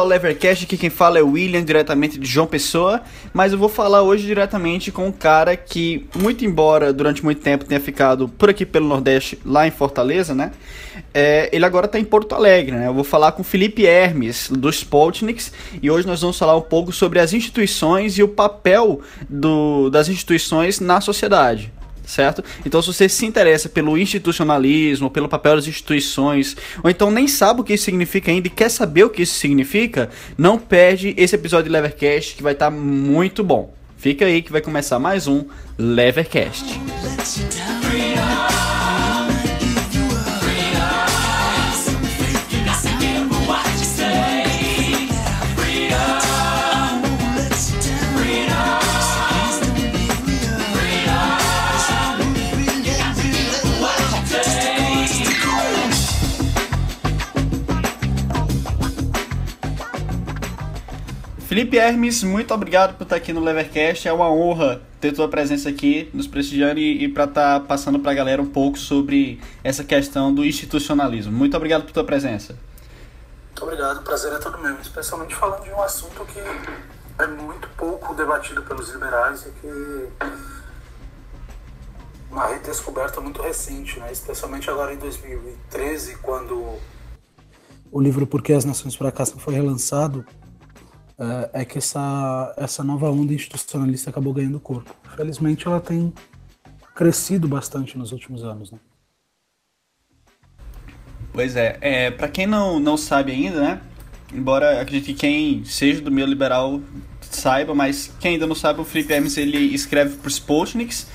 Ao Levercast, aqui quem fala é o William, diretamente de João Pessoa, mas eu vou falar hoje diretamente com um cara que, muito embora durante muito tempo tenha ficado por aqui pelo Nordeste, lá em Fortaleza, né? É, ele agora está em Porto Alegre, né? Eu vou falar com Felipe Hermes, do Spoltniks, e hoje nós vamos falar um pouco sobre as instituições e o papel do, das instituições na sociedade certo? Então, se você se interessa pelo institucionalismo, pelo papel das instituições, ou então nem sabe o que isso significa ainda e quer saber o que isso significa, não perde esse episódio de Levercast que vai estar tá muito bom. Fica aí que vai começar mais um Levercast. Felipe Hermes, muito obrigado por estar aqui no Levercast. É uma honra ter tua presença aqui, nos prestigiando e, e para estar tá passando para a galera um pouco sobre essa questão do institucionalismo. Muito obrigado por tua presença. Muito obrigado, o prazer é todo meu, especialmente falando de um assunto que é muito pouco debatido pelos liberais e que uma redescoberta muito recente, né? especialmente agora em 2013, quando o livro Por que as Nações Fracassam foi relançado é, é que essa, essa nova onda institucionalista acabou ganhando corpo. Felizmente ela tem crescido bastante nos últimos anos. Né? Pois é, é para quem não, não sabe ainda, né? Embora acredite que quem seja do meio liberal saiba, mas quem ainda não sabe, o Felipe Hermes ele escreve para os Sputniks.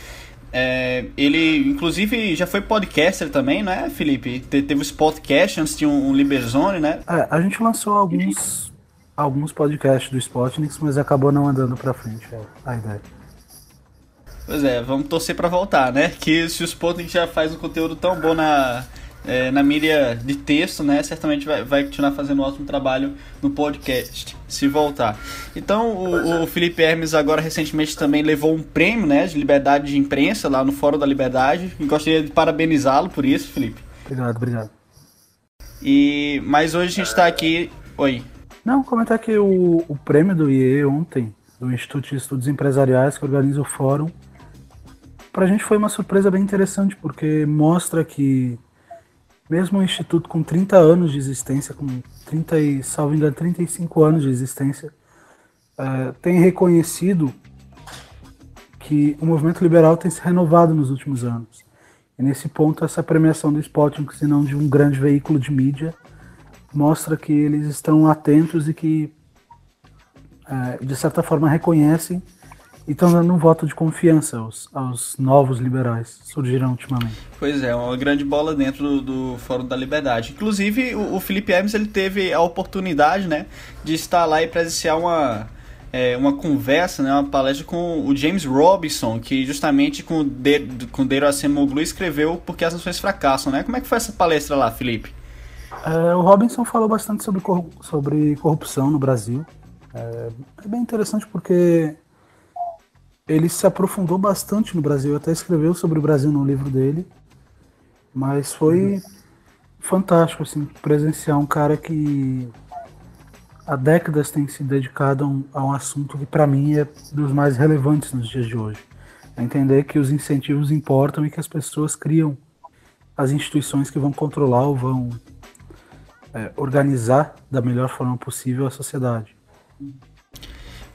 É, ele, inclusive, já foi podcaster também, né, Felipe? Te, teve o podcast antes de um, um Liberzone, né? É, a gente lançou alguns alguns podcasts do Spotnix, mas acabou não andando pra frente é a ideia. Pois é, vamos torcer para voltar, né? Que se o Spotnik já faz um conteúdo tão bom na, é, na mídia de texto, né? Certamente vai, vai continuar fazendo um ótimo trabalho no podcast, se voltar. Então, o, o, Felipe Hermes agora recentemente também levou um prêmio, né? De liberdade de imprensa lá no Fórum da Liberdade. E gostaria de parabenizá-lo por isso, Felipe. Obrigado, obrigado. E, mas hoje a gente está aqui... Oi. Não, comentar que o, o prêmio do IE ontem, do Instituto de Estudos Empresariais, que organiza o fórum, para a gente foi uma surpresa bem interessante, porque mostra que mesmo um instituto com 30 anos de existência, com 30 e, salvo engano, 35 anos de existência, é, tem reconhecido que o movimento liberal tem se renovado nos últimos anos. E nesse ponto, essa premiação do Spotting, se não de um grande veículo de mídia, mostra que eles estão atentos e que, é, de certa forma, reconhecem e estão dando um voto de confiança aos, aos novos liberais que surgiram ultimamente. Pois é, uma grande bola dentro do, do Fórum da Liberdade. Inclusive, o, o Felipe Hermes ele teve a oportunidade né, de estar lá e presenciar uma, é, uma conversa, né, uma palestra com o James Robinson, que justamente com o, de, com Deiro Acemoglu escreveu Porque as Nações Fracassam. Né? Como é que foi essa palestra lá, Felipe? É, o Robinson falou bastante sobre, sobre corrupção no Brasil. É, é, bem interessante porque ele se aprofundou bastante no Brasil, até escreveu sobre o Brasil no livro dele. Mas foi fantástico assim, presenciar um cara que há décadas tem se dedicado a um, a um assunto que para mim é dos mais relevantes nos dias de hoje. É entender que os incentivos importam e que as pessoas criam as instituições que vão controlar ou vão é, organizar da melhor forma possível a sociedade.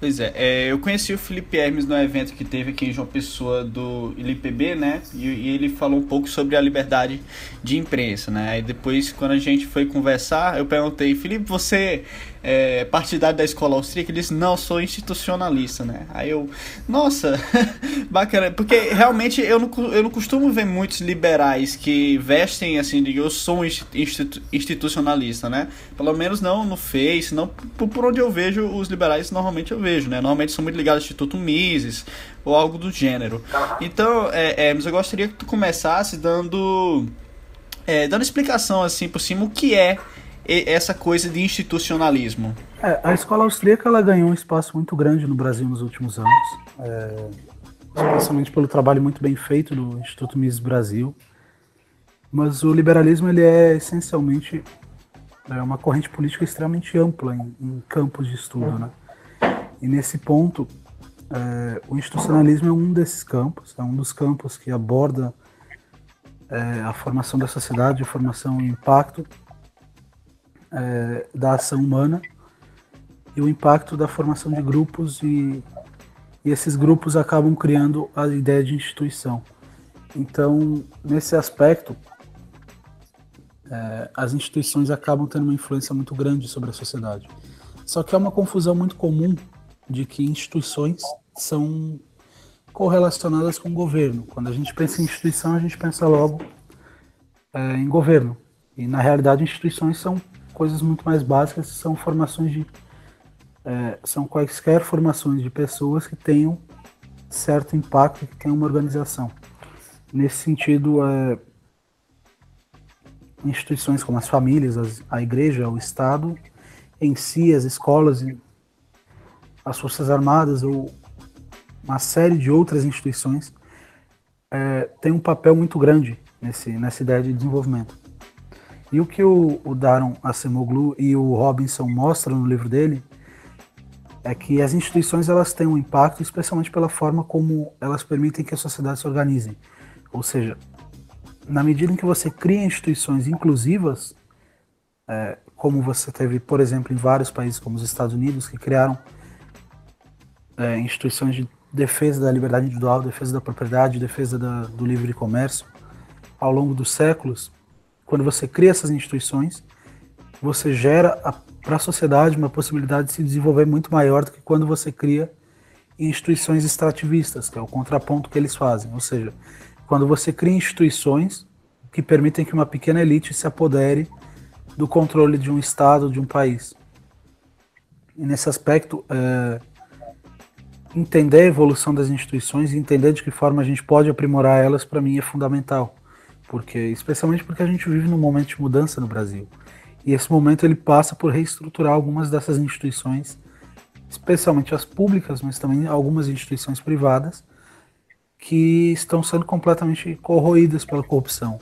Pois é, é, eu conheci o Felipe Hermes no evento que teve aqui em João Pessoa do ILPB, né? E, e, ele falou um pouco sobre a liberdade de imprensa, né? Aí depois, quando a gente foi conversar, eu perguntei, Felipe, você é, partidário da escola austríaca, ele disse, não, sou institucionalista, né? Aí eu, nossa, bacana, porque realmente eu não, eu não costumo ver muitos liberais que vestem assim, de eu sou um institu institucionalista, né? Pelo menos não no Face, não por, por, onde eu vejo os liberais, normalmente eu vejo, né? Normalmente são muito ligados ao Instituto Mises ou algo do gênero. Então, é, é, mas eu gostaria que tu começasse dando, é, dando explicação assim por cima o que é essa coisa de institucionalismo? É, a escola austríaca ela ganhou um espaço muito grande no Brasil nos últimos anos, é, especialmente pelo trabalho muito bem feito do Instituto Mises Brasil. Mas o liberalismo ele é essencialmente é uma corrente política extremamente ampla em, em campos de estudo, né? E nesse ponto, é, o institucionalismo é um desses campos, é um dos campos que aborda é, a formação da sociedade, a formação e o impacto é, da ação humana e o impacto da formação de grupos e, e esses grupos acabam criando a ideia de instituição. Então, nesse aspecto, é, as instituições acabam tendo uma influência muito grande sobre a sociedade. Só que é uma confusão muito comum de que instituições são correlacionadas com o governo. Quando a gente pensa em instituição, a gente pensa logo é, em governo. E na realidade, instituições são coisas muito mais básicas, são formações de é, são quaisquer formações de pessoas que tenham certo impacto, que tenham uma organização. Nesse sentido, é, instituições como as famílias, as, a igreja, o Estado, em si, as escolas, as Forças Armadas ou uma série de outras instituições é, tem um papel muito grande nesse, nessa ideia de desenvolvimento. E o que o, o Daron Acemoglu e o Robinson mostram no livro dele é que as instituições elas têm um impacto, especialmente pela forma como elas permitem que a sociedade se organize. Ou seja, na medida em que você cria instituições inclusivas, é, como você teve, por exemplo, em vários países como os Estados Unidos, que criaram é, instituições de defesa da liberdade individual, defesa da propriedade, defesa da, do livre comércio, ao longo dos séculos, quando você cria essas instituições, você gera para a sociedade uma possibilidade de se desenvolver muito maior do que quando você cria instituições extrativistas, que é o contraponto que eles fazem. Ou seja, quando você cria instituições que permitem que uma pequena elite se apodere do controle de um Estado, de um país. E nesse aspecto, é, entender a evolução das instituições e entender de que forma a gente pode aprimorar elas, para mim, é fundamental. Porque, especialmente porque a gente vive num momento de mudança no Brasil. E esse momento ele passa por reestruturar algumas dessas instituições, especialmente as públicas, mas também algumas instituições privadas, que estão sendo completamente corroídas pela corrupção.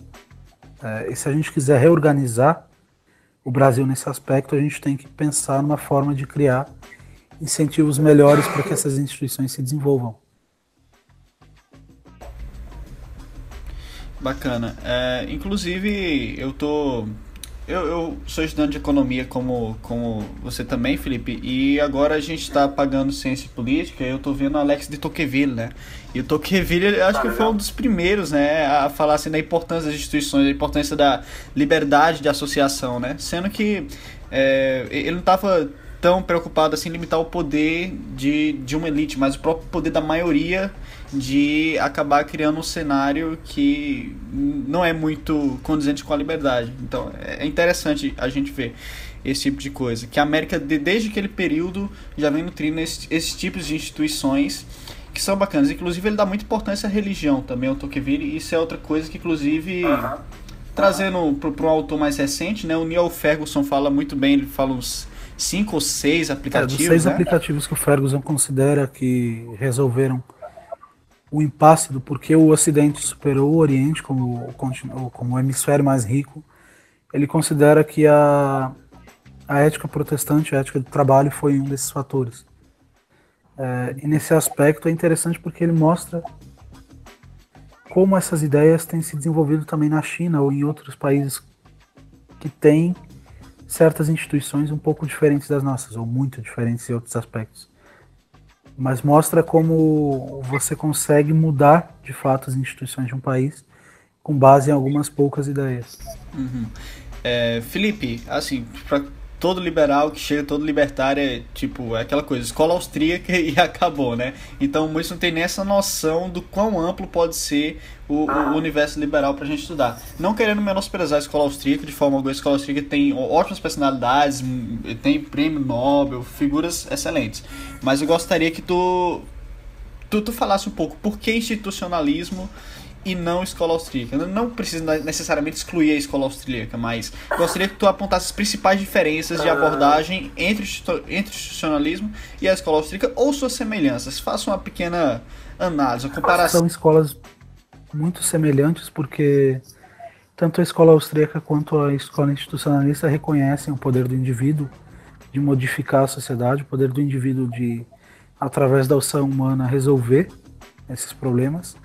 É, e se a gente quiser reorganizar o Brasil nesse aspecto, a gente tem que pensar numa forma de criar incentivos melhores para que essas instituições se desenvolvam. Bacana. É, inclusive, eu tô eu, eu, sou estudante de economia como, como você também, Felipe, e agora a gente está pagando ciência política eu estou vendo Alex de Tocqueville, né? E o Tocqueville, acho que foi um dos primeiros, né, a falar assim da importância das instituições, da importância da liberdade de associação, né? Sendo que é, ele não estava tão preocupado assim em limitar o poder de, de uma elite, mas o próprio poder da maioria de acabar criando um cenário que não é muito condizente com a liberdade. Então é interessante a gente ver esse tipo de coisa. Que a América, desde aquele período, já vem nutrindo esses, esses tipos de instituições que são bacanas. Inclusive, ele dá muita importância à religião também, ao Tocqueville, e isso é outra coisa que, inclusive, trazendo para um autor mais recente, né, o Neil Ferguson fala muito bem, ele fala uns cinco ou seis aplicativos. É, dos seis né? aplicativos que o Ferguson considera que resolveram o impasse do porquê o Ocidente superou o Oriente como, como o hemisfério mais rico, ele considera que a, a ética protestante, a ética do trabalho, foi um desses fatores. É, e nesse aspecto é interessante porque ele mostra como essas ideias têm se desenvolvido também na China ou em outros países que têm certas instituições um pouco diferentes das nossas, ou muito diferentes em outros aspectos mas mostra como você consegue mudar de fato as instituições de um país com base em algumas poucas ideias. Uhum. É, Felipe, assim, para todo liberal que chega, todo libertário é tipo, é aquela coisa, escola austríaca e acabou, né? Então muitos não tem nem essa noção do quão amplo pode ser o, o universo liberal pra gente estudar. Não querendo menosprezar a escola austríaca de forma alguma, a escola austríaca tem ótimas personalidades, tem prêmio Nobel, figuras excelentes. Mas eu gostaria que tu, tu, tu falasse um pouco por que institucionalismo e não escola austríaca. Não precisa necessariamente excluir a escola austríaca, mas gostaria que tu apontasse as principais diferenças de abordagem entre, entre institucionalismo e a escola austríaca ou suas semelhanças. Faça uma pequena análise, uma comparação. São escolas muito semelhantes porque tanto a escola austríaca quanto a escola institucionalista reconhecem o poder do indivíduo de modificar a sociedade, o poder do indivíduo de, através da ação humana, resolver esses problemas.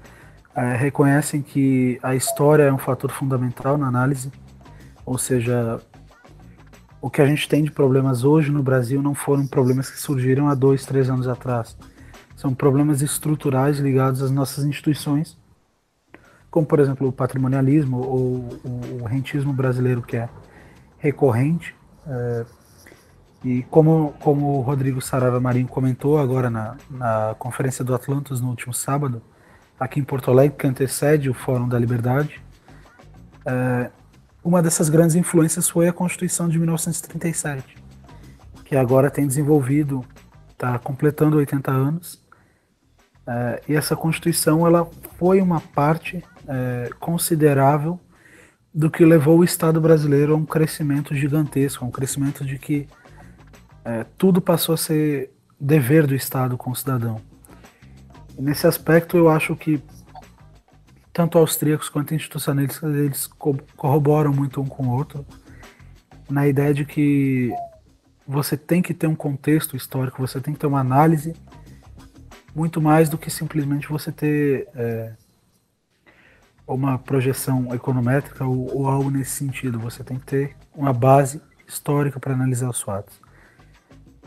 É, reconhecem que a história é um fator fundamental na análise, ou seja, o que a gente tem de problemas hoje no Brasil não foram problemas que surgiram há dois, três anos atrás. São problemas estruturais ligados às nossas instituições como por exemplo o patrimonialismo ou o rentismo brasileiro que é recorrente. É, e como, como o Rodrigo Sarava Marinho comentou agora na, na Conferência do Atlantis no último sábado, aqui em Porto Alegre, que antecede o Fórum da Liberdade, é, uma dessas grandes influências foi a Constituição de 1937, que agora tem desenvolvido, está completando 80 anos, é, e essa Constituição ela foi uma parte é, considerável do que levou o Estado brasileiro a um crescimento gigantesco, um crescimento de que é, tudo passou a ser dever do Estado com o cidadão. Nesse aspecto, eu acho que tanto austríacos quanto institucionalistas eles corroboram muito um com o outro na ideia de que você tem que ter um contexto histórico, você tem que ter uma análise muito mais do que simplesmente você ter é, uma projeção econométrica ou, ou, algo nesse sentido. Você tem que ter uma base histórica para analisar os fatos.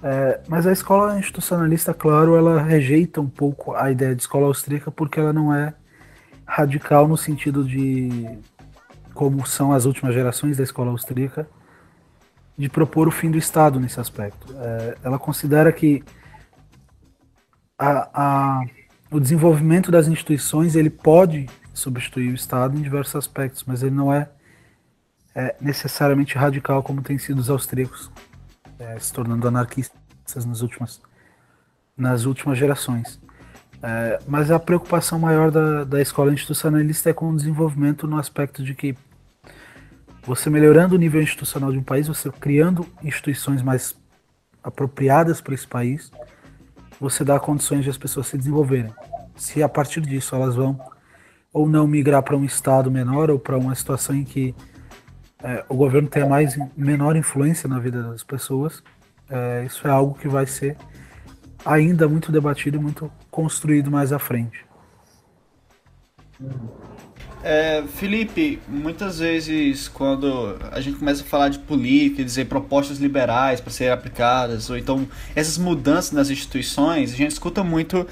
É, mas a escola institucionalista, claro, ela rejeita um pouco a ideia de escola austríaca porque ela não é radical no sentido de como são as últimas gerações da escola austríaca de propor o fim do Estado nesse aspecto. É, ela considera que a, a, o desenvolvimento das instituições ele pode substituir o Estado em diversos aspectos, mas ele não é, é necessariamente radical como tem sido os austríacos, é, se tornando anarquistas nas últimas, nas últimas gerações. É, mas a preocupação maior da, da escola institucionalista é com o desenvolvimento no aspecto de que você melhorando o nível institucional de um país, você criando instituições mais apropriadas para esse país, você dá condições de as pessoas se desenvolverem. Se a partir disso elas vão ou não migrar para um estado menor ou para uma situação em que é, o governo tenha mais menor influência na vida das pessoas, é, isso é algo que vai ser ainda muito debatido e muito construído mais à frente. É, Felipe, muitas vezes quando a gente começa a falar de política, dizer propostas liberais para serem aplicadas, ou então essas mudanças nas instituições, a gente escuta muito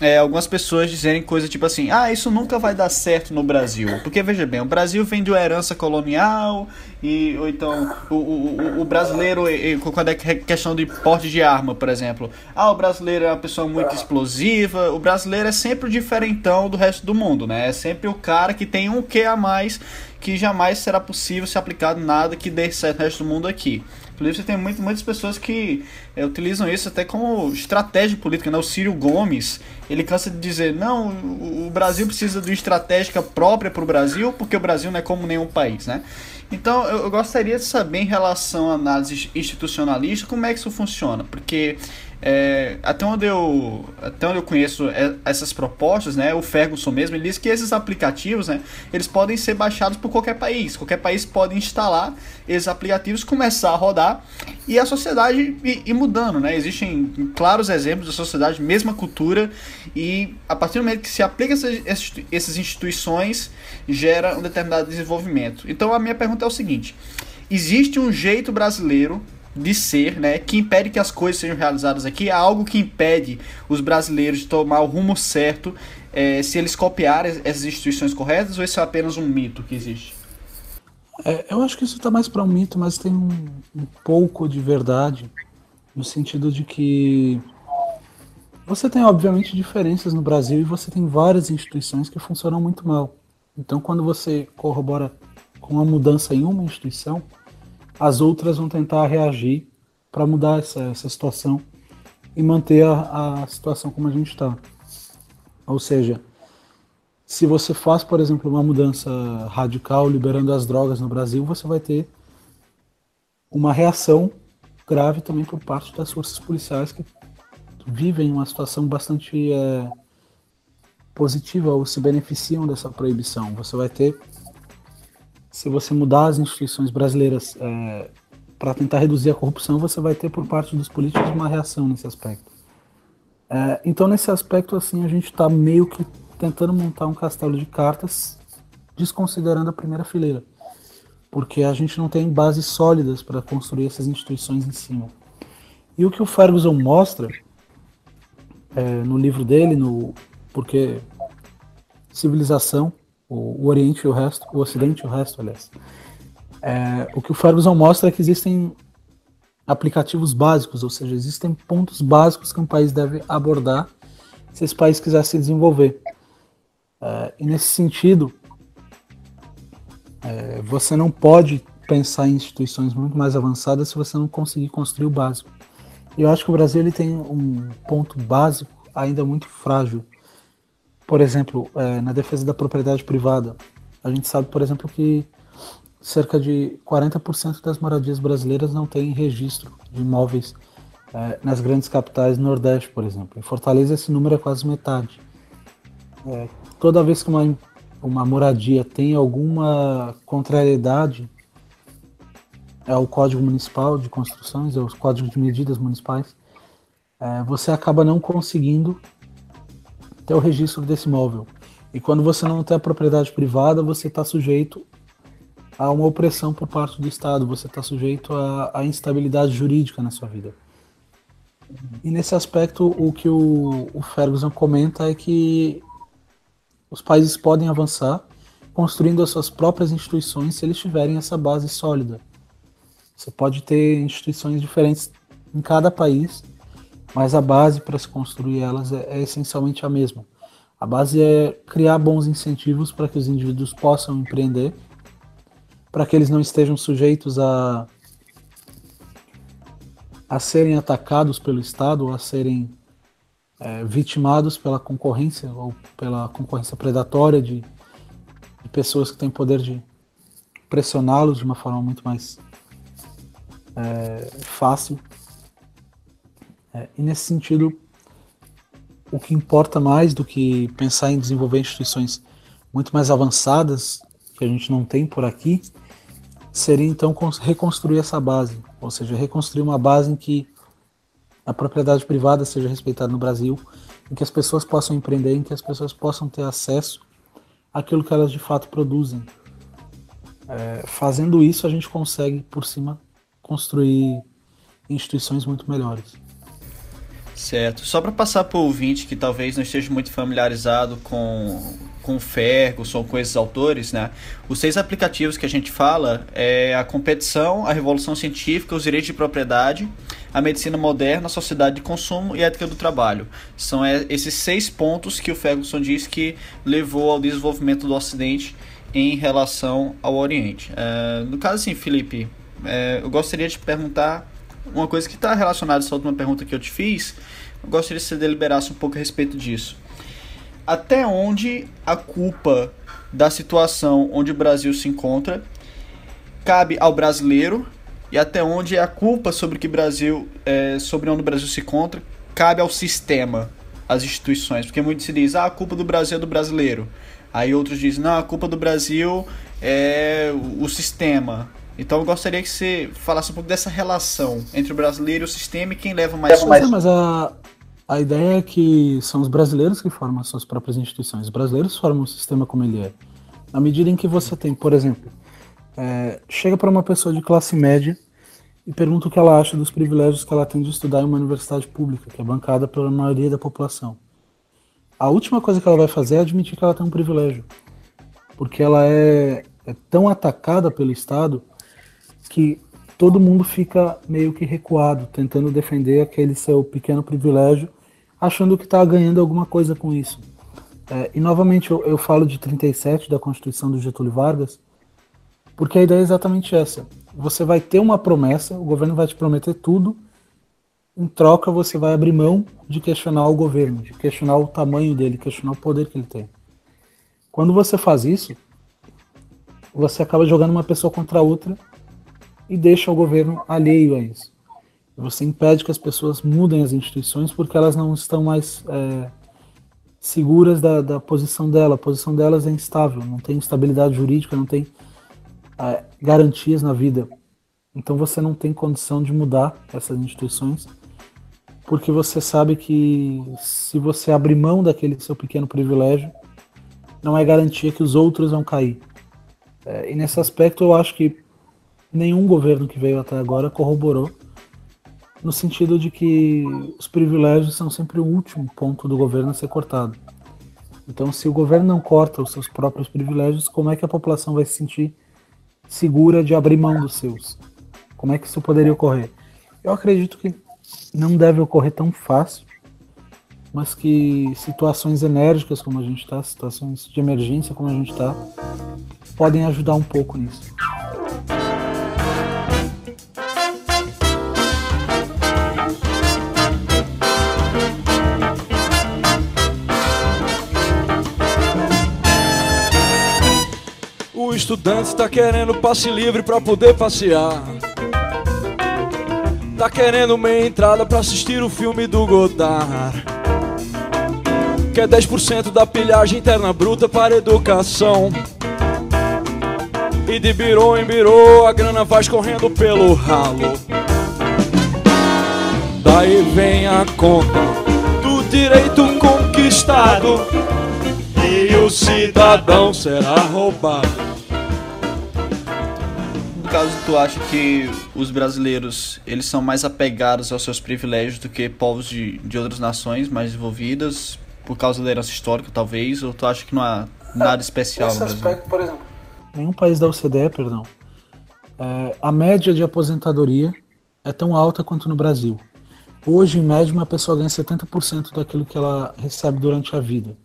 é, algumas pessoas dizerem coisa tipo assim: ah, isso nunca vai dar certo no Brasil. Porque veja bem, o Brasil vem de uma herança colonial, e, ou então o, o, o brasileiro, quando é questão de porte de arma, por exemplo, ah, o brasileiro é uma pessoa muito explosiva, o brasileiro é sempre o diferentão do resto do mundo, né? É sempre o cara que tem um que a mais que jamais será possível ser aplicado nada que dê certo no resto do mundo aqui. Inclusive, você tem muito, muitas pessoas que é, utilizam isso até como estratégia política. Né? O Círio Gomes, ele cansa de dizer, não, o Brasil precisa de uma estratégia própria para o Brasil, porque o Brasil não é como nenhum país, né? Então, eu, gostaria de saber em relação à análise institucionalista, como é que isso funciona, porque é, até, onde eu, até onde eu conheço é, essas propostas, né, o Ferguson mesmo, ele diz que esses aplicativos, né, eles podem ser baixados por qualquer país. Qualquer país pode instalar esses aplicativos, começar a rodar e a sociedade ir, ir mudando, né? Existem claros exemplos da sociedade, mesma cultura e a partir do momento que se aplica essas, essas instituições, gera um determinado desenvolvimento. Então a minha pergunta é o seguinte: existe um jeito brasileiro de ser, né, que impede que as coisas sejam realizadas aqui, é algo que impede os brasileiros de tomar o rumo certo é, se eles copiarem essas instituições corretas ou isso é apenas um mito que existe? É, eu acho que isso está mais para um mito, mas tem um, um pouco de verdade no sentido de que você tem obviamente diferenças no Brasil e você tem várias instituições que funcionam muito mal. Então, quando você corrobora com uma mudança em uma instituição, as outras vão tentar reagir para mudar essa, essa situação e manter a, a situação como a gente está. Ou seja, se você faz, por exemplo, uma mudança radical liberando as drogas no Brasil, você vai ter uma reação grave também por parte das forças policiais que vivem uma situação bastante é, positiva ou se beneficiam dessa proibição. Você vai ter se você mudar as instituições brasileiras é, para tentar reduzir a corrupção, você vai ter por parte dos políticos uma reação nesse aspecto. É, então, nesse aspecto, assim, a gente está meio que tentando montar um castelo de cartas, desconsiderando a primeira fileira, porque a gente não tem bases sólidas para construir essas instituições em cima. E o que o Ferguson mostra é, no livro dele, no porque civilização, o, o, Oriente e o resto, o Ocidente e o resto, aliás. É, o que o Ferguson mostra é que existem aplicativos básicos, ou seja, existem pontos básicos que um país deve abordar se esse país quiser se desenvolver. É, e nesse sentido, é, você não pode pensar em instituições muito mais avançadas se você não conseguir construir o básico. E eu acho que o Brasil ele tem um ponto básico ainda muito frágil. Por exemplo, é, na defesa da propriedade privada, a gente sabe, por exemplo, que cerca de 40% das moradias brasileiras não têm registro de imóveis é, nas grandes capitais Nordeste, por exemplo. Em Fortaleza esse número é quase metade. É, toda vez que uma, uma moradia tem alguma contrariedade ao Código Municipal de Construções, aos Códigos de Medidas Municipais, é, você acaba não conseguindo ter o registro desse imóvel. E quando você não tem a propriedade privada, você está sujeito a uma opressão por parte do Estado, você está sujeito à, instabilidade jurídica na sua vida. E nesse aspecto, o que o, o Ferguson comenta é que os países podem avançar construindo as suas próprias instituições se eles tiverem essa base sólida. Você pode ter instituições diferentes em cada país, mas a base para se construir elas é, é essencialmente a mesma. A base é criar bons incentivos para que os indivíduos possam empreender para que eles não estejam sujeitos a, a serem atacados pelo Estado ou a serem é, vitimados pela concorrência ou pela concorrência predatória de, de pessoas que têm poder de pressioná-los de uma forma muito mais é, fácil. É, e nesse sentido, o que importa mais do que pensar em desenvolver instituições muito mais avançadas que a gente não tem por aqui, seria então reconstruir essa base, ou seja, reconstruir uma base em que a propriedade privada seja respeitada no Brasil, em que as pessoas possam empreender, em que as pessoas possam ter acesso àquilo que elas de fato produzem. É, fazendo isso, a gente consegue, por cima, construir instituições muito melhores. Certo. Só para passar para o ouvinte que talvez não esteja muito familiarizado com, com Ferguson, com esses autores, né? Os seis aplicativos que a gente fala é a competição, a revolução científica, os direitos de propriedade, a medicina moderna, a sociedade de consumo e a ética do trabalho. São é, esses seis pontos que o Ferguson diz que levou ao desenvolvimento do Ocidente em relação ao Oriente. É, no caso, assim, Felipe, é, eu gostaria de te perguntar uma coisa que está relacionada essa última pergunta que eu te fiz, eu gostaria que você deliberasse um pouco a respeito disso. Até onde a culpa da situação onde o Brasil se encontra cabe ao brasileiro e até onde a culpa sobre que Brasil, é, sobre onde o Brasil se encontra, cabe ao sistema, às instituições, porque muitos se diz, ah, a culpa do Brasil é do brasileiro. Aí outros dizem, não, a culpa do Brasil é o sistema. Então eu gostaria que você falasse um pouco dessa relação entre o brasileiro e o sistema e quem leva mais... Mais... Mas a, a ideia é que são os brasileiros que formam as suas próprias instituições. Os brasileiros formam o sistema como ele é. Na medida em que você tem, por exemplo, é, chega para uma pessoa de classe média e pergunta o que ela acha dos privilégios que ela tem de estudar em uma universidade pública, que é bancada pela maioria da população. A última coisa que ela vai fazer é admitir que ela tem um privilégio, porque ela é, é tão atacada pelo Estado que todo mundo fica meio que recuado, tentando defender aquele seu pequeno privilégio, achando que está ganhando alguma coisa com isso. É, e novamente eu, eu falo de 37 da Constituição do Getúlio Vargas, porque a ideia é exatamente essa. Você vai ter uma promessa, o governo vai te prometer tudo, em troca você vai abrir mão de questionar o governo, de questionar o tamanho dele, questionar o poder que ele tem. Quando você faz isso, você acaba jogando uma pessoa contra outra e deixa o governo alheio a isso. Você impede que as pessoas mudem as instituições porque elas não estão mais é, seguras da, da posição dela. A posição delas é instável, não tem estabilidade jurídica, não tem é, garantias na vida. Então você não tem condição de mudar essas instituições, porque você sabe que se você abrir mão daquele seu pequeno privilégio, não é garantia que os outros vão cair. É, e nesse aspecto eu acho que nenhum governo que veio até agora corroborou, no sentido de que os privilégios são sempre o último ponto do governo a ser cortado. Então, se o governo não corta os seus próprios privilégios, como é que a população vai se sentir segura de abrir mão dos seus? Como é que isso poderia ocorrer? Eu acredito que não deve ocorrer tão fácil, mas que situações enérgicas como a gente está, situações de emergência como a gente está, podem ajudar um pouco nisso. Estudante está querendo passe livre para poder passear. Tá querendo meia entrada para assistir o filme do Godard. Quer 10% da pilhagem interna bruta para educação. E de birô em birô a grana vai correndo pelo ralo. Daí vem a conta do direito conquistado. E o cidadão será roubado. No caso, tu acha que os brasileiros eles são mais apegados aos seus privilégios do que povos de, de outras nações mais desenvolvidas, por causa da herança histórica, talvez? Ou tu acha que não há nada especial Esse no Brasil? aspecto, por exemplo, nenhum país da OCDE, perdão, é, a média de aposentadoria é tão alta quanto no Brasil. Hoje, em média, uma pessoa ganha 70% daquilo que ela recebe durante a vida.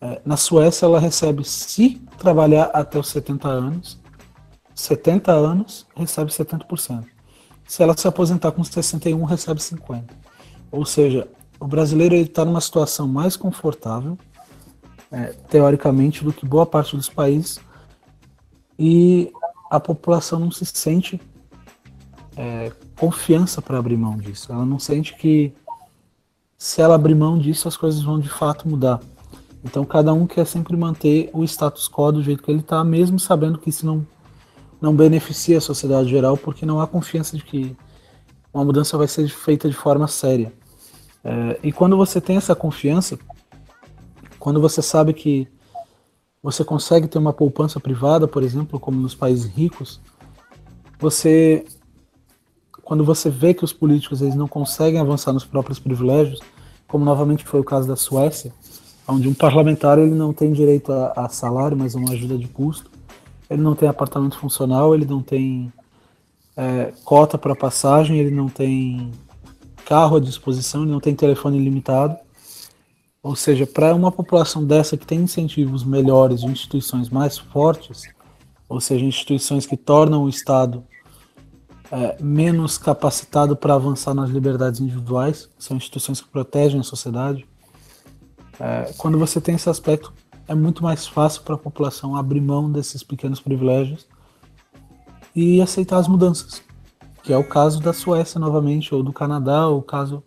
É, na Suécia, ela recebe, se trabalhar até os 70 anos, 70 anos, recebe 70%. Se ela se aposentar com 61, recebe 50%. Ou seja, o brasileiro está numa situação mais confortável, é, teoricamente, do que boa parte dos países, e a população não se sente é, confiança para abrir mão disso. Ela não sente que se ela abrir mão disso, as coisas vão de fato mudar. Então cada um quer sempre manter o status quo do jeito que ele está, mesmo sabendo que isso não, não beneficia a sociedade geral, porque não há confiança de que uma mudança vai ser feita de forma séria. É, e quando você tem essa confiança, quando você sabe que você consegue ter uma poupança privada, por exemplo, como nos países ricos, você quando você vê que os políticos eles não conseguem avançar nos próprios privilégios, como novamente foi o caso da Suécia, onde um parlamentar ele não tem direito a, a salário, mas a uma ajuda de custo, ele não tem apartamento funcional, ele não tem é, cota para passagem, ele não tem carro à disposição, ele não tem telefone ilimitado. Ou seja, para uma população dessa que tem incentivos melhores instituições mais fortes, ou seja, instituições que tornam o Estado é, menos capacitado para avançar nas liberdades individuais, são instituições que protegem a sociedade. É, quando você tem esse aspecto, é muito mais fácil para a população abrir mão desses pequenos privilégios e aceitar as mudanças, que é o caso da Suécia novamente, ou do Canadá, ou o caso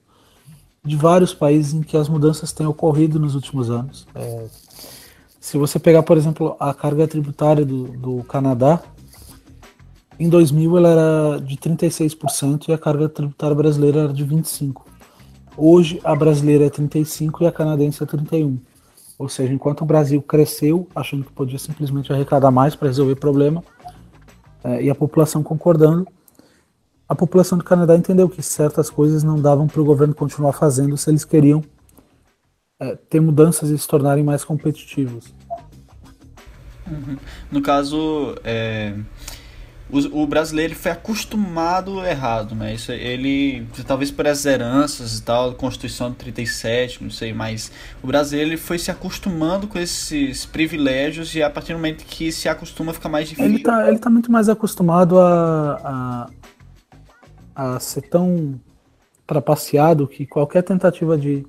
de vários países em que as mudanças têm ocorrido nos últimos anos. É, se você pegar, por exemplo, a carga tributária do, do Canadá, em 2000 ela era de 36% e a carga tributária brasileira era de 25%. Hoje a brasileira é 35% e a canadense é 31%. Ou seja, enquanto o Brasil cresceu, achando que podia simplesmente arrecadar mais para resolver o problema, é, e a população concordando, a população do Canadá entendeu que certas coisas não davam para o governo continuar fazendo se eles queriam é, ter mudanças e se tornarem mais competitivos. Uhum. No caso, é, o, o brasileiro foi acostumado errado, né? Isso, ele, talvez por essas heranças e tal, Constituição de 37, não sei, mas o brasileiro ele foi se acostumando com esses privilégios e a partir do momento que se acostuma fica mais difícil. Ele tá, ele tá muito mais acostumado a, a, a ser tão trapaceado que qualquer tentativa de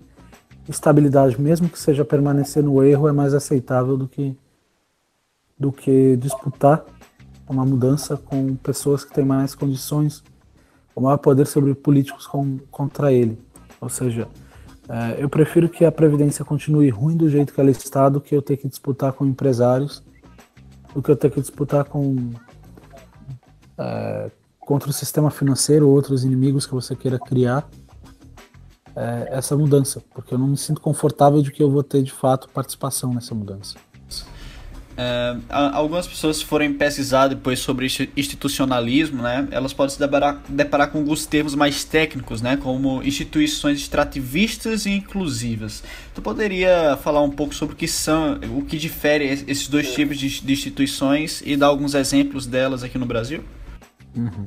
estabilidade, mesmo que seja permanecer no erro, é mais aceitável do que, do que disputar uma mudança com pessoas que têm mais condições, o maior poder sobre políticos com, contra ele. Ou seja, é, eu prefiro que a Previdência continue ruim do jeito que ela está do que eu ter que disputar com empresários, do que eu ter que disputar com é, contra o sistema financeiro ou outros inimigos que você queira criar é, essa mudança, porque eu não me sinto confortável de que eu vou ter de fato participação nessa mudança. É, algumas pessoas se forem pesquisar depois sobre institucionalismo, né, elas podem se deparar, deparar com alguns termos mais técnicos, né, como instituições extrativistas e inclusivas. Tu poderia falar um pouco sobre o que são, o que difere esses dois tipos de, de instituições e dar alguns exemplos delas aqui no Brasil? Uhum.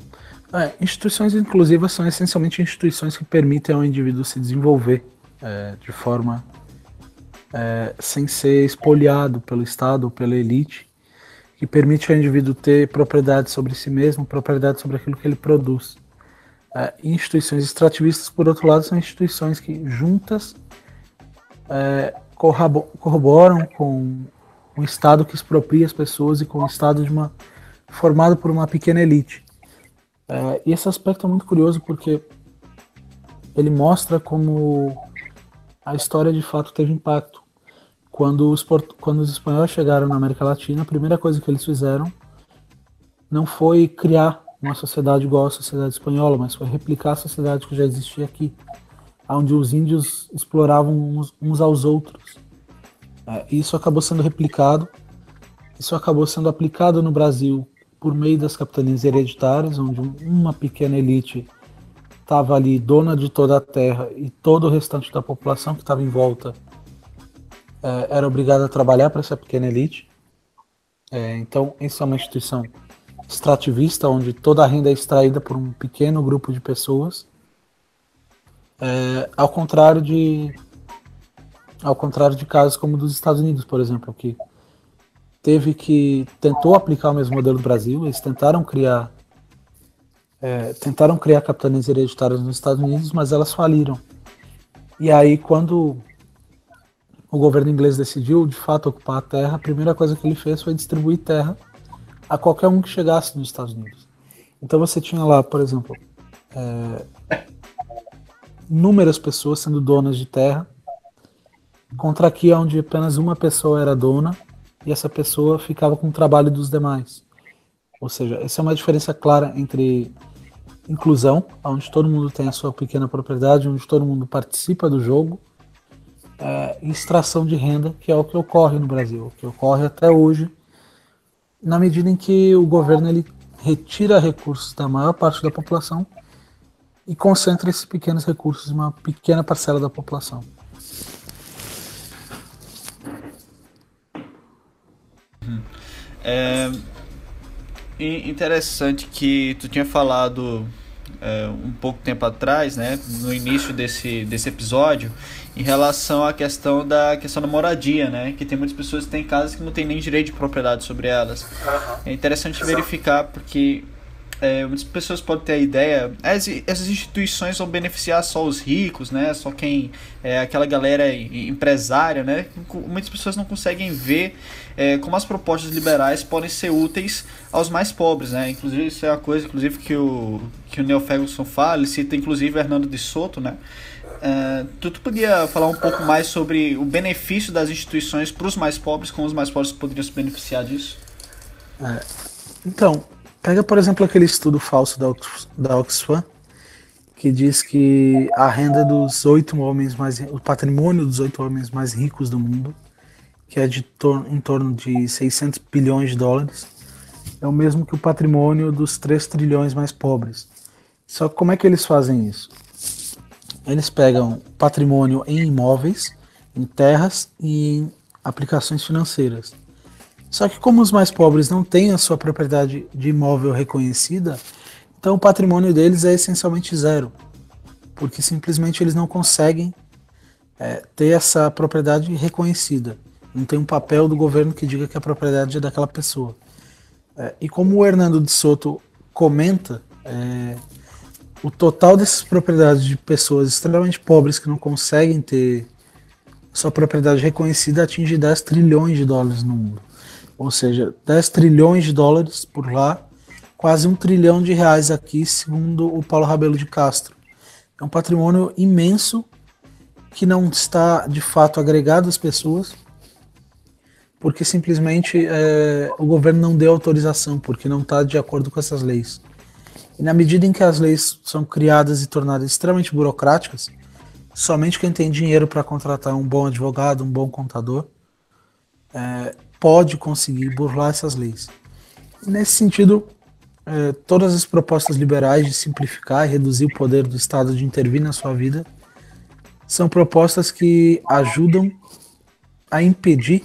É, instituições inclusivas são essencialmente instituições que permitem ao indivíduo se desenvolver é, de forma é, sem ser espoliado pelo Estado ou pela elite, que permite ao indivíduo ter propriedade sobre si mesmo, propriedade sobre aquilo que ele produz. É, instituições extrativistas, por outro lado, são instituições que juntas é, corroboram com um Estado que expropria as pessoas e com um Estado de uma, formado por uma pequena elite. É, e esse aspecto é muito curioso porque ele mostra como a história de fato teve impacto. Quando os, quando os espanhóis chegaram na América Latina, a primeira coisa que eles fizeram não foi criar uma sociedade igual à sociedade espanhola, mas foi replicar a sociedade que já existia aqui, onde os índios exploravam uns, uns aos outros. É, isso acabou sendo replicado, isso acabou sendo aplicado no Brasil por meio das capitanias hereditárias, onde uma pequena elite estava ali dona de toda a terra e todo o restante da população que estava em volta é, era obrigado a trabalhar para essa pequena elite. É, então, isso é uma instituição extrativista, onde toda a renda é extraída por um pequeno grupo de pessoas. É, ao contrário de ao contrário de casos como dos Estados Unidos, por exemplo, que teve que tentou aplicar o mesmo modelo do Brasil. Eles tentaram criar é, tentaram criar capitanias hereditárias nos Estados Unidos, mas elas faliram. E aí, quando o governo inglês decidiu de fato ocupar a terra, a primeira coisa que ele fez foi distribuir terra a qualquer um que chegasse nos Estados Unidos. Então você tinha lá, por exemplo, é, inúmeras pessoas sendo donas de terra, contra aqui onde apenas uma pessoa era dona e essa pessoa ficava com o trabalho dos demais. Ou seja, essa é uma diferença clara entre inclusão, onde todo mundo tem a sua pequena propriedade, onde todo mundo participa do jogo, é, extração de renda, que é o que ocorre no Brasil, que ocorre até hoje, na medida em que o governo ele retira recursos da maior parte da população e concentra esses pequenos recursos em uma pequena parcela da população. É interessante que tu tinha falado é, um pouco tempo atrás, né, no início desse, desse episódio, em relação à questão da questão da moradia, né, que tem muitas pessoas que têm casas que não têm nem direito de propriedade sobre elas. É interessante Exato. verificar porque é, muitas pessoas podem ter a ideia, essas instituições vão beneficiar só os ricos, né? Só quem é aquela galera empresária, né? Muitas pessoas não conseguem ver é, como as propostas liberais podem ser úteis aos mais pobres, né? Inclusive isso é uma coisa, inclusive que o que o Neil Ferguson fala, ele cita inclusive Hernando de Soto, né? Uh, tu, tu podia falar um pouco mais sobre o benefício das instituições para os mais pobres, como os mais pobres poderiam se beneficiar disso? É, então, Pega, por exemplo, aquele estudo falso da, Ox da Oxfam, que diz que a renda dos oito homens mais o patrimônio dos oito homens mais ricos do mundo, que é de tor em torno de 600 bilhões de dólares, é o mesmo que o patrimônio dos 3 trilhões mais pobres. Só que como é que eles fazem isso? Eles pegam patrimônio em imóveis, em terras e em aplicações financeiras. Só que como os mais pobres não têm a sua propriedade de imóvel reconhecida, então o patrimônio deles é essencialmente zero, porque simplesmente eles não conseguem é, ter essa propriedade reconhecida. Não tem um papel do governo que diga que a propriedade é daquela pessoa. É, e como o Hernando de Soto comenta, é, o total dessas propriedades de pessoas extremamente pobres que não conseguem ter sua propriedade reconhecida atinge 10 trilhões de dólares no mundo ou seja, 10 trilhões de dólares por lá, quase um trilhão de reais aqui, segundo o Paulo Rabelo de Castro. É um patrimônio imenso que não está de fato agregado às pessoas, porque simplesmente é, o governo não deu autorização, porque não está de acordo com essas leis. E na medida em que as leis são criadas e tornadas extremamente burocráticas, somente quem tem dinheiro para contratar um bom advogado, um bom contador, é, pode conseguir burlar essas leis. Nesse sentido, é, todas as propostas liberais de simplificar e reduzir o poder do Estado de intervir na sua vida são propostas que ajudam a impedir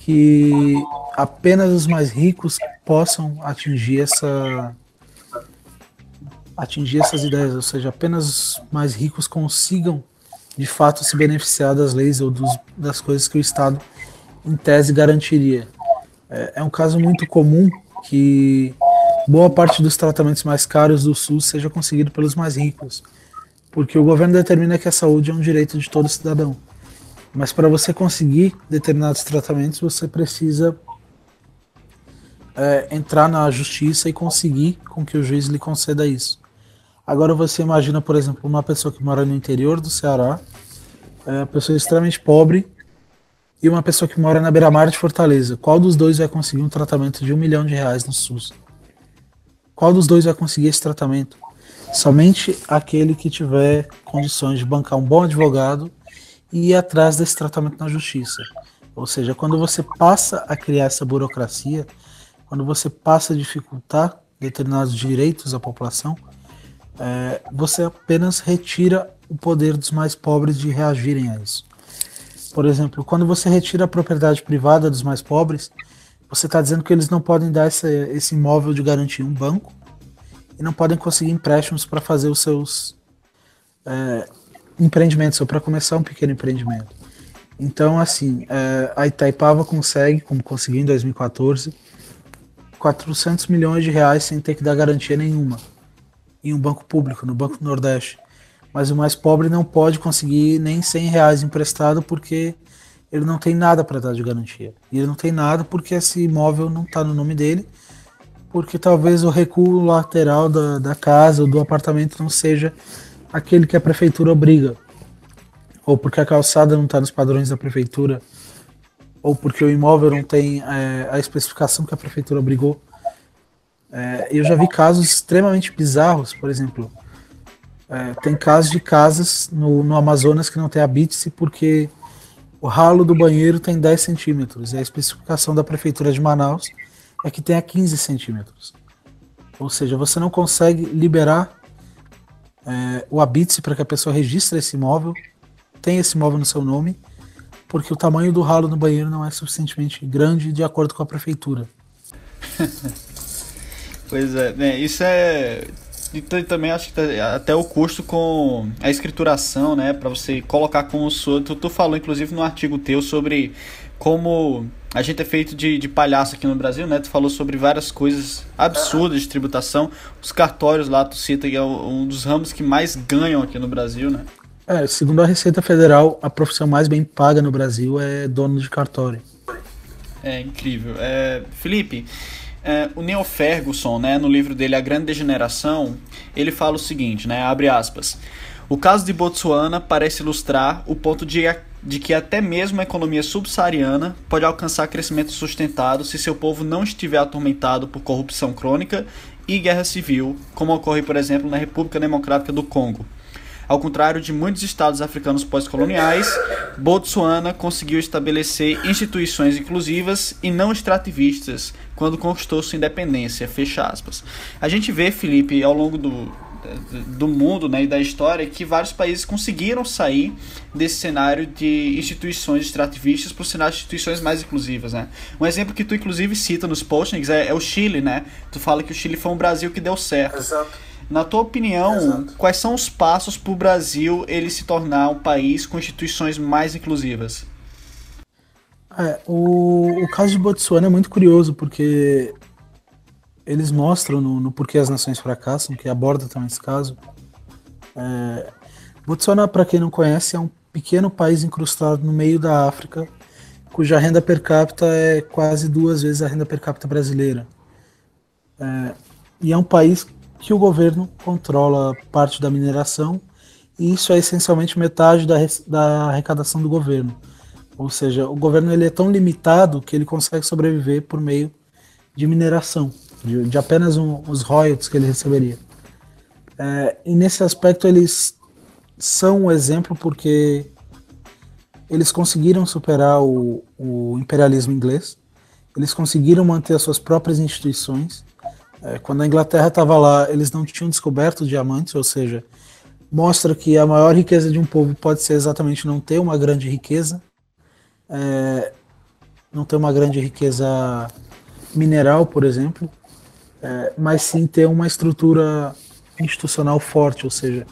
que apenas os mais ricos possam atingir essa atingir essas ideias, ou seja, apenas os mais ricos consigam de fato se beneficiar das leis ou dos, das coisas que o Estado em tese garantiria. É, é um caso muito comum que boa parte dos tratamentos mais caros do SUS seja conseguido pelos mais ricos, porque o governo determina que a saúde é um direito de todo cidadão. Mas para você conseguir determinados tratamentos, você precisa é, entrar na justiça e conseguir com que o juiz lhe conceda isso. Agora você imagina, por exemplo, uma pessoa que mora no interior do Ceará, é uma pessoa extremamente pobre, e uma pessoa que mora na beira-mar de Fortaleza. Qual dos dois vai conseguir um tratamento de um milhão de reais no SUS? Qual dos dois vai conseguir esse tratamento? Somente aquele que tiver condições de bancar um bom advogado e ir atrás desse tratamento na justiça. Ou seja, quando você passa a criar essa burocracia, quando você passa a dificultar determinados direitos à população, é, você apenas retira o poder dos mais pobres de reagirem a isso. Por exemplo, quando você retira a propriedade privada dos mais pobres, você está dizendo que eles não podem dar esse, esse imóvel de garantia um banco e não podem conseguir empréstimos para fazer os seus é, empreendimentos ou para começar um pequeno empreendimento. Então, assim, é, a Itaipava consegue, como conseguiu em 2014, 400 milhões de reais sem ter que dar garantia nenhuma em um banco público, no Banco do Nordeste mas o mais pobre não pode conseguir nem 100 reais emprestado porque ele não tem nada para dar de garantia. E ele não tem nada porque esse imóvel não está no nome dele, porque talvez o recuo lateral da, da casa ou do apartamento não seja aquele que a prefeitura obriga, ou porque a calçada não está nos padrões da prefeitura, ou porque o imóvel não tem é, a especificação que a prefeitura obrigou. É, eu já vi casos extremamente bizarros, por exemplo, é, tem casos de casas no, no Amazonas que não tem a BITSE porque o ralo do banheiro tem 10 centímetros e a especificação da Prefeitura de Manaus é que tenha 15 centímetros. Ou seja, você não consegue liberar é, o habite para que a pessoa registre esse imóvel, tenha esse imóvel no seu nome, porque o tamanho do ralo no banheiro não é suficientemente grande de acordo com a prefeitura. pois é, né, isso é e também acho que tá, até o custo com a escrituração, né, para você colocar com o seu. Tu, tu falou inclusive no artigo teu sobre como a gente é feito de, de palhaço aqui no Brasil, né? Tu falou sobre várias coisas absurdas de tributação. Os cartórios lá, tu cita que é um dos ramos que mais ganham aqui no Brasil, né? É, segundo a Receita Federal, a profissão mais bem paga no Brasil é dono de cartório. É incrível. É, Felipe, é, o Neil Ferguson, né, no livro dele A Grande Degeneração, ele fala o seguinte, né, abre aspas, o caso de Botsuana parece ilustrar o ponto de, de que até mesmo a economia subsaariana pode alcançar crescimento sustentado se seu povo não estiver atormentado por corrupção crônica e guerra civil, como ocorre, por exemplo, na República Democrática do Congo. Ao contrário de muitos estados africanos pós-coloniais, Botsuana conseguiu estabelecer instituições inclusivas e não extrativistas quando conquistou sua independência. Fecha aspas. A gente vê, Felipe, ao longo do, do mundo né, e da história que vários países conseguiram sair desse cenário de instituições extrativistas para o cenário de instituições mais inclusivas. Né? Um exemplo que tu inclusive cita nos postings é, é, o Chile, né? Tu fala que o Chile foi um Brasil que deu certo. Exato. Na tua opinião, Exato. quais são os passos para o Brasil ele se tornar um país com instituições mais inclusivas? É, o, o caso de Botsuana é muito curioso porque eles mostram no, no Porquê as Nações Fracassam, que aborda também esse caso. É, Botsuana, para quem não conhece, é um pequeno país incrustado no meio da África, cuja renda per capita é quase duas vezes a renda per capita brasileira. É, e é um país que o governo controla parte da mineração e isso é essencialmente metade da, da arrecadação do governo. Ou seja, o governo ele é tão limitado que ele consegue sobreviver por meio de mineração, de, de apenas um, os royalties que ele receberia. É, e nesse aspecto eles são um exemplo porque eles conseguiram superar o, o imperialismo inglês, eles conseguiram manter as suas próprias instituições. É, quando a Inglaterra estava lá, eles não tinham descoberto diamantes, ou seja, mostra que a maior riqueza de um povo pode ser exatamente não ter uma grande riqueza, é, não ter uma grande riqueza mineral, por exemplo, é, mas sim ter uma estrutura institucional forte, ou seja,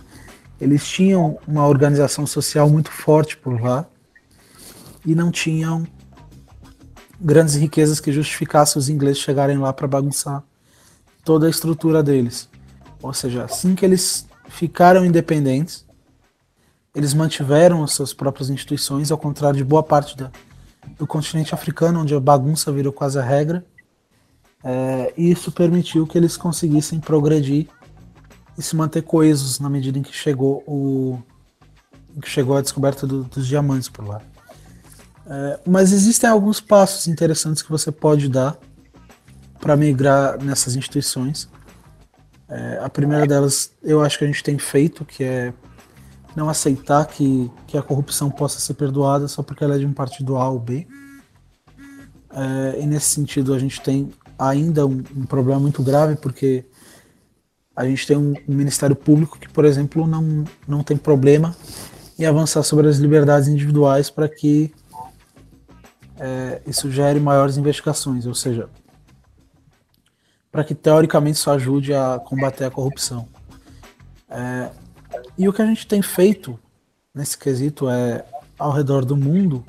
eles tinham uma organização social muito forte por lá e não tinham grandes riquezas que justificassem os ingleses chegarem lá para bagunçar toda a estrutura deles. Ou seja, assim que eles ficaram independentes, eles mantiveram as suas próprias instituições, ao contrário de boa parte da, do continente africano, onde a bagunça virou quase a regra. É, e isso permitiu que eles conseguissem progredir e se manter coesos na medida em que chegou o que chegou a descoberta do, dos diamantes por lá. É, mas existem alguns passos interessantes que você pode dar para migrar nessas instituições. É, a primeira delas, eu acho que a gente tem feito, que é não aceitar que, que a corrupção possa ser perdoada só porque ela é de um partido A ou B. É, e nesse sentido, a gente tem ainda um, um, problema muito grave, porque a gente tem um, um, Ministério Público que, por exemplo, não, não tem problema em avançar sobre as liberdades individuais para que é, isso gere maiores investigações, ou seja, para que teoricamente isso ajude a combater a corrupção. É, e o que a gente tem feito nesse quesito é, ao redor do mundo,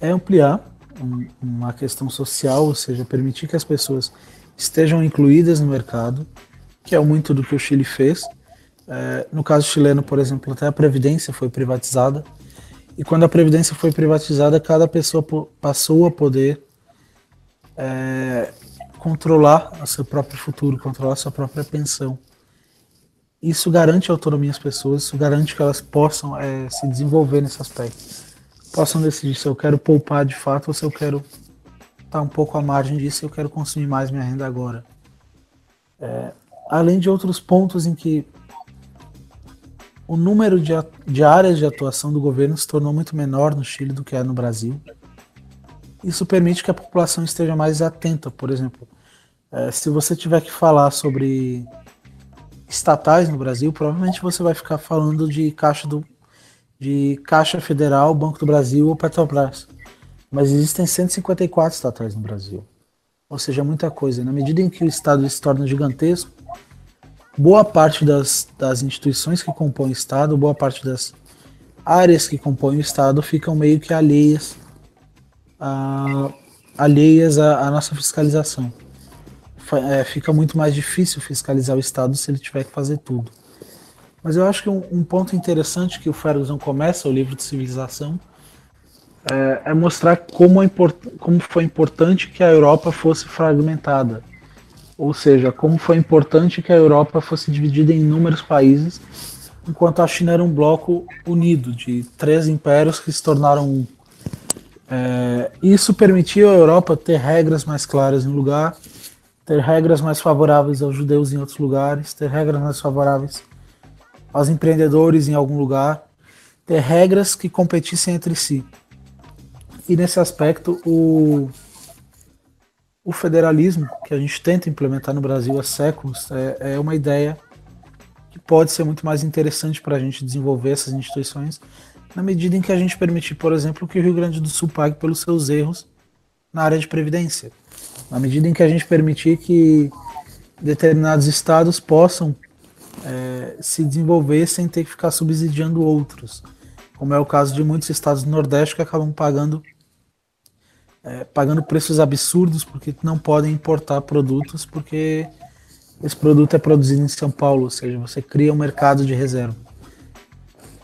é ampliar um, uma questão social, ou seja, permitir que as pessoas estejam incluídas no mercado, que é muito do que o Chile fez. É, no caso chileno, por exemplo, até a Previdência foi privatizada. E quando a Previdência foi privatizada, cada pessoa passou a poder é, controlar o seu próprio futuro, controlar a sua própria pensão. Isso garante autonomia às pessoas, isso garante que elas possam é, se desenvolver nesse aspecto. Possam decidir se eu quero poupar de fato ou se eu quero estar um pouco à margem disso e eu quero consumir mais minha renda agora. É, além de outros pontos em que o número de, de áreas de atuação do governo se tornou muito menor no Chile do que é no Brasil. Isso permite que a população esteja mais atenta, por exemplo. É, se você tiver que falar sobre estatais no Brasil, provavelmente você vai ficar falando de Caixa, do, de Caixa Federal, Banco do Brasil ou Petrobras. Mas existem 154 estatais no Brasil. Ou seja, muita coisa. Na medida em que o Estado se torna gigantesco, boa parte das, das instituições que compõem o Estado, boa parte das áreas que compõem o Estado ficam meio que alheias a, alheias à, à nossa fiscalização. É, fica muito mais difícil fiscalizar o Estado se ele tiver que fazer tudo. Mas eu acho que um, um ponto interessante que o Ferguson começa o livro de civilização é, é mostrar como, é como foi importante que a Europa fosse fragmentada ou seja, como foi importante que a Europa fosse dividida em inúmeros países, enquanto a China era um bloco unido de três impérios que se tornaram um. É, isso permitiu à Europa ter regras mais claras em um lugar, ter regras mais favoráveis aos judeus em outros lugares, ter regras mais favoráveis aos empreendedores em algum lugar, ter regras que competissem entre si. E nesse aspecto, o, o federalismo que a gente tenta implementar no Brasil há séculos é, é uma ideia que pode ser muito mais interessante para a gente desenvolver essas instituições na medida em que a gente permitir, por exemplo, que o Rio Grande do Sul pague pelos seus erros na área de previdência, na medida em que a gente permitir que determinados estados possam é, se desenvolver sem ter que ficar subsidiando outros, como é o caso de muitos estados do Nordeste que acabam pagando é, pagando preços absurdos porque não podem importar produtos porque esse produto é produzido em São Paulo, ou seja, você cria um mercado de reserva.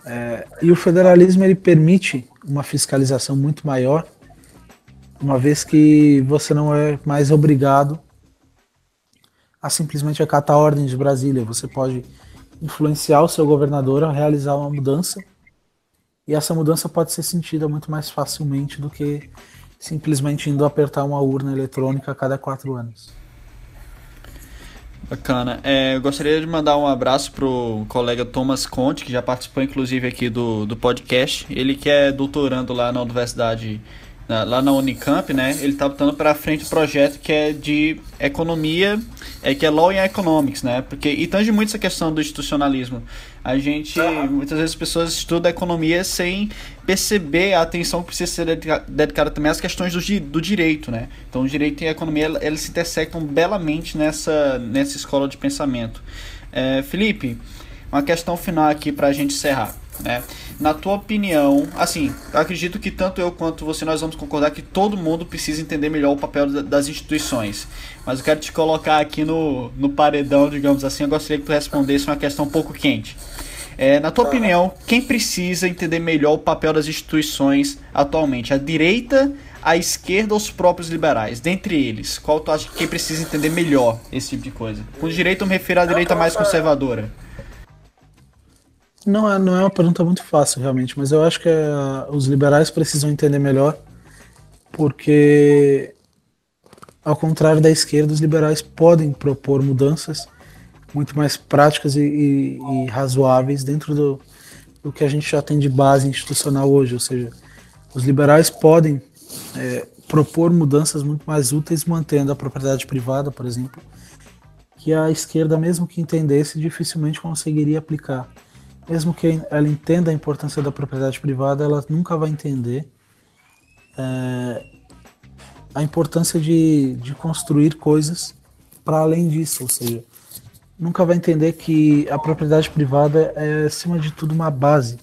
É, e o federalismo ele permite uma fiscalização muito maior, uma vez que você não é mais obrigado a simplesmente acatar ordens de Brasília. Você pode influenciar o seu governador a realizar uma mudança E essa mudança pode ser sentida muito mais facilmente do que simplesmente indo apertar uma urna eletrônica a cada quatro anos. Bacana. É, eu gostaria de mandar um abraço pro colega Thomas Conte, que já participou inclusive aqui do, do podcast. Ele que é doutorando lá na Universidade lá na Unicamp, né? Ele está botando para frente o um projeto que é de economia, é que é Law and Economics, né? Porque e tange muito essa questão do institucionalismo. A gente muitas vezes as pessoas estudam economia sem perceber a atenção que precisa ser dedicada também às questões do, do direito, né? Então, o direito e a economia eles se intersectam belamente nessa nessa escola de pensamento. É, Felipe, uma questão final aqui para a gente encerrar. Né? Na tua opinião, assim, eu acredito que tanto eu quanto você nós vamos concordar que todo mundo precisa entender melhor o papel das instituições. Mas eu quero te colocar aqui no, no paredão, digamos assim. Eu gostaria que tu respondesse uma questão um pouco quente. É, na tua opinião, quem precisa entender melhor o papel das instituições atualmente? A direita, a esquerda ou os próprios liberais? Dentre eles, qual tu acha que quem precisa entender melhor esse tipo de coisa? Com direito eu me refiro à direita mais conservadora. Não é, não é uma pergunta muito fácil, realmente, mas eu acho que é, os liberais precisam entender melhor, porque, ao contrário da esquerda, os liberais podem propor mudanças muito mais práticas e, e, e razoáveis dentro do, do que a gente já tem de base institucional hoje, ou seja, os liberais podem é, propor mudanças muito mais úteis mantendo a propriedade privada, por exemplo, que a esquerda, mesmo que entendesse, dificilmente conseguiria aplicar mesmo que ela entenda a importância da propriedade privada, ela nunca vai entender é, a importância de, de construir coisas para além disso, ou seja, nunca vai entender que a propriedade privada é, acima de tudo, uma base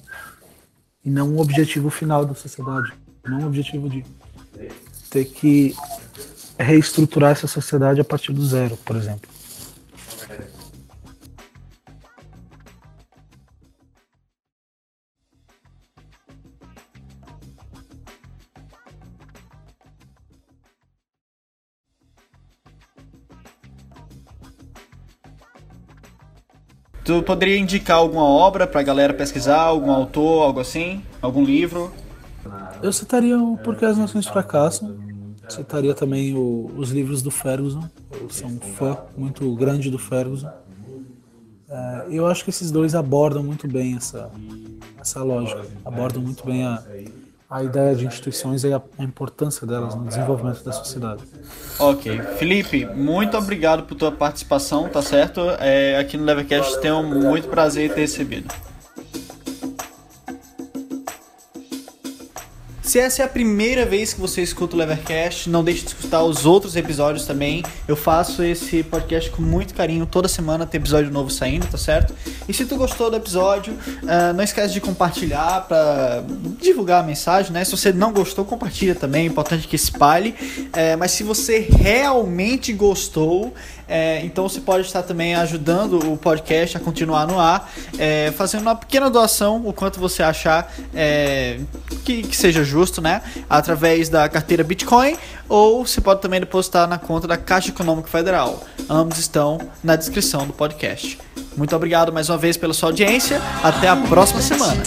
e não um objetivo final da sociedade, não um objetivo de ter que reestruturar essa sociedade a partir do zero, por exemplo. Tu poderia indicar alguma obra pra galera pesquisar, algum autor, algo assim? Algum livro? Eu citaria o Porque as Nações Fracassam. Citaria também o, os livros do Ferguson. Eu sou um fã muito grande do Ferguson. É, eu acho que esses dois abordam muito bem essa, essa lógica. Abordam muito bem a, a ideia de instituições e a, a importância delas no desenvolvimento da sociedade. Ok. Felipe, muito obrigado por tua participação, tá certo? É, aqui no Levercast tenho muito prazer em ter recebido. Se essa é a primeira vez que você escuta o Levercast, não deixe de escutar os outros episódios também. Eu faço esse podcast com muito carinho. Toda semana tem episódio novo saindo, tá certo? E se tu gostou do episódio, uh, não esquece de compartilhar para divulgar a mensagem, né? Se você não gostou, compartilha também. É importante que espalhe. Uh, mas se você realmente gostou, é, então você pode estar também ajudando o podcast a continuar no ar, é, fazendo uma pequena doação, o quanto você achar é, que, que, seja justo, né? Através da carteira Bitcoin, ou você pode também depositar na conta da Caixa Econômica Federal. Ambos estão na descrição do podcast. Muito obrigado mais uma vez pela sua audiência. Até a próxima semana.